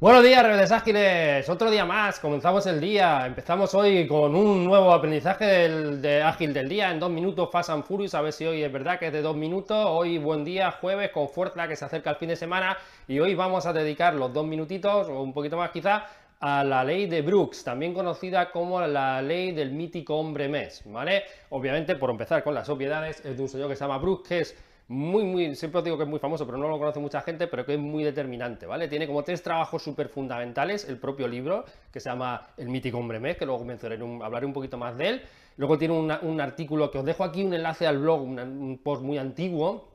Buenos días, rebeldes ágiles. Otro día más. Comenzamos el día. Empezamos hoy con un nuevo aprendizaje del, de ágil del día en dos minutos Fast and Furious. A ver si hoy es verdad que es de dos minutos. Hoy buen día, jueves, con fuerza que se acerca el fin de semana. Y hoy vamos a dedicar los dos minutitos, o un poquito más quizá, a la ley de Brooks, también conocida como la ley del mítico hombre mes, ¿vale? Obviamente, por empezar con las obviedades, es de un señor que se llama Brooks, que es muy, muy, siempre digo que es muy famoso, pero no lo conoce mucha gente, pero que es muy determinante, ¿vale? Tiene como tres trabajos súper fundamentales, el propio libro, que se llama El mítico hombre mes, que luego mencionaré, hablaré un poquito más de él. Luego tiene un artículo que os dejo aquí un enlace al blog, un, post muy antiguo,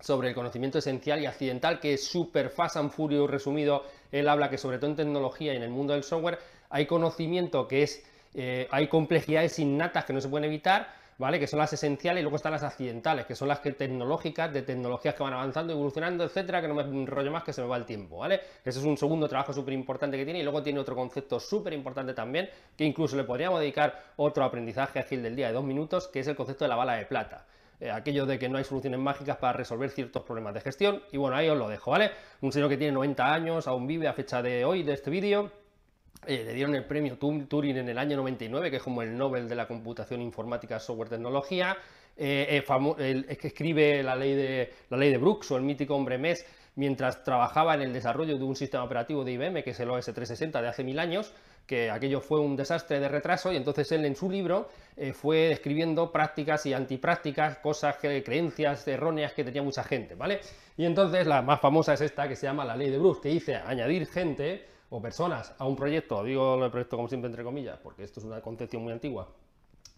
sobre el conocimiento esencial y accidental, que es súper fast and furious resumido. Él habla que sobre todo en tecnología y en el mundo del software hay conocimiento que es, eh, hay complejidades innatas que no se pueden evitar, ¿vale? Que son las esenciales y luego están las accidentales, que son las que tecnológicas, de tecnologías que van avanzando, evolucionando, etcétera, que no me enrollo más que se me va el tiempo, ¿vale? Ese es un segundo trabajo súper importante que tiene y luego tiene otro concepto súper importante también, que incluso le podríamos dedicar otro aprendizaje ágil del día de dos minutos, que es el concepto de la bala de plata. Eh, aquello de que no hay soluciones mágicas para resolver ciertos problemas de gestión, y bueno, ahí os lo dejo, ¿vale? Un señor que tiene 90 años, aún vive a fecha de hoy, de este vídeo, eh, le dieron el premio Turing en el año 99, que es como el Nobel de la computación informática, software, tecnología. Eh, eh, es que escribe la ley, de, la ley de Brooks o el mítico hombre mes mientras trabajaba en el desarrollo de un sistema operativo de IBM, que es el OS360 de hace mil años, que aquello fue un desastre de retraso y entonces él en su libro fue describiendo prácticas y antiprácticas, cosas, creencias erróneas que tenía mucha gente, ¿vale? Y entonces la más famosa es esta que se llama la ley de Brooks, que dice añadir gente o personas a un proyecto, digo el proyecto como siempre entre comillas, porque esto es una concepción muy antigua,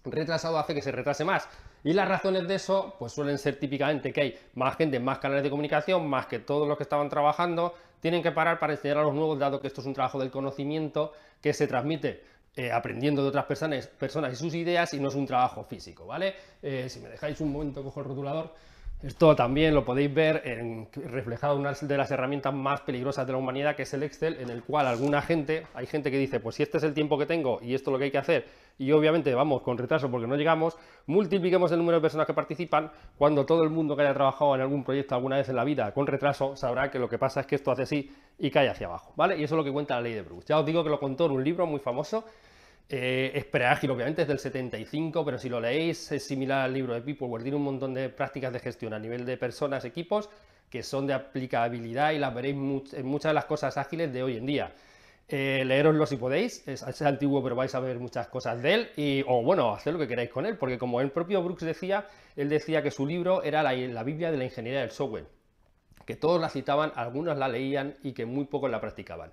retrasado hace que se retrase más. Y las razones de eso, pues suelen ser típicamente que hay más gente, más canales de comunicación, más que todos los que estaban trabajando, tienen que parar para enseñar a los nuevos, dado que esto es un trabajo del conocimiento que se transmite eh, aprendiendo de otras personas, personas y sus ideas y no es un trabajo físico, ¿vale? Eh, si me dejáis un momento, cojo el rotulador. Esto también lo podéis ver en, reflejado en una de las herramientas más peligrosas de la humanidad, que es el Excel, en el cual alguna gente, hay gente que dice, pues si este es el tiempo que tengo y esto es lo que hay que hacer, y obviamente vamos con retraso porque no llegamos, multipliquemos el número de personas que participan, cuando todo el mundo que haya trabajado en algún proyecto alguna vez en la vida con retraso, sabrá que lo que pasa es que esto hace así y cae hacia abajo, ¿vale? Y eso es lo que cuenta la ley de Bruce. Ya os digo que lo contó en un libro muy famoso, eh, es preágil, obviamente, es del 75, pero si lo leéis es similar al libro de Peopleware, tiene un montón de prácticas de gestión a nivel de personas, equipos, que son de aplicabilidad y las veréis en muchas de las cosas ágiles de hoy en día. Eh, leeroslo si podéis, es, antiguo pero vais a ver muchas cosas de él, y, o bueno, hacer lo que queráis con él, porque como el propio Brooks decía, él decía que su libro era la, la Biblia de la ingeniería del software, que todos la citaban, algunos la leían y que muy pocos la practicaban.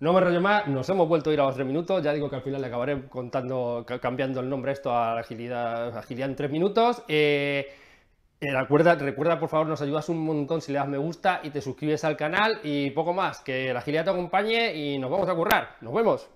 No me rollo más, nos hemos vuelto a ir a los tres minutos, ya digo que al final le acabaré contando, cambiando el nombre esto a agilidad, agilidad en tres minutos. Eh, eh, recuerda, recuerda, por favor, nos ayudas un montón si le das me gusta y te suscribes al canal y poco más, que la agilidad te acompañe y nos vamos a currar. Nos vemos.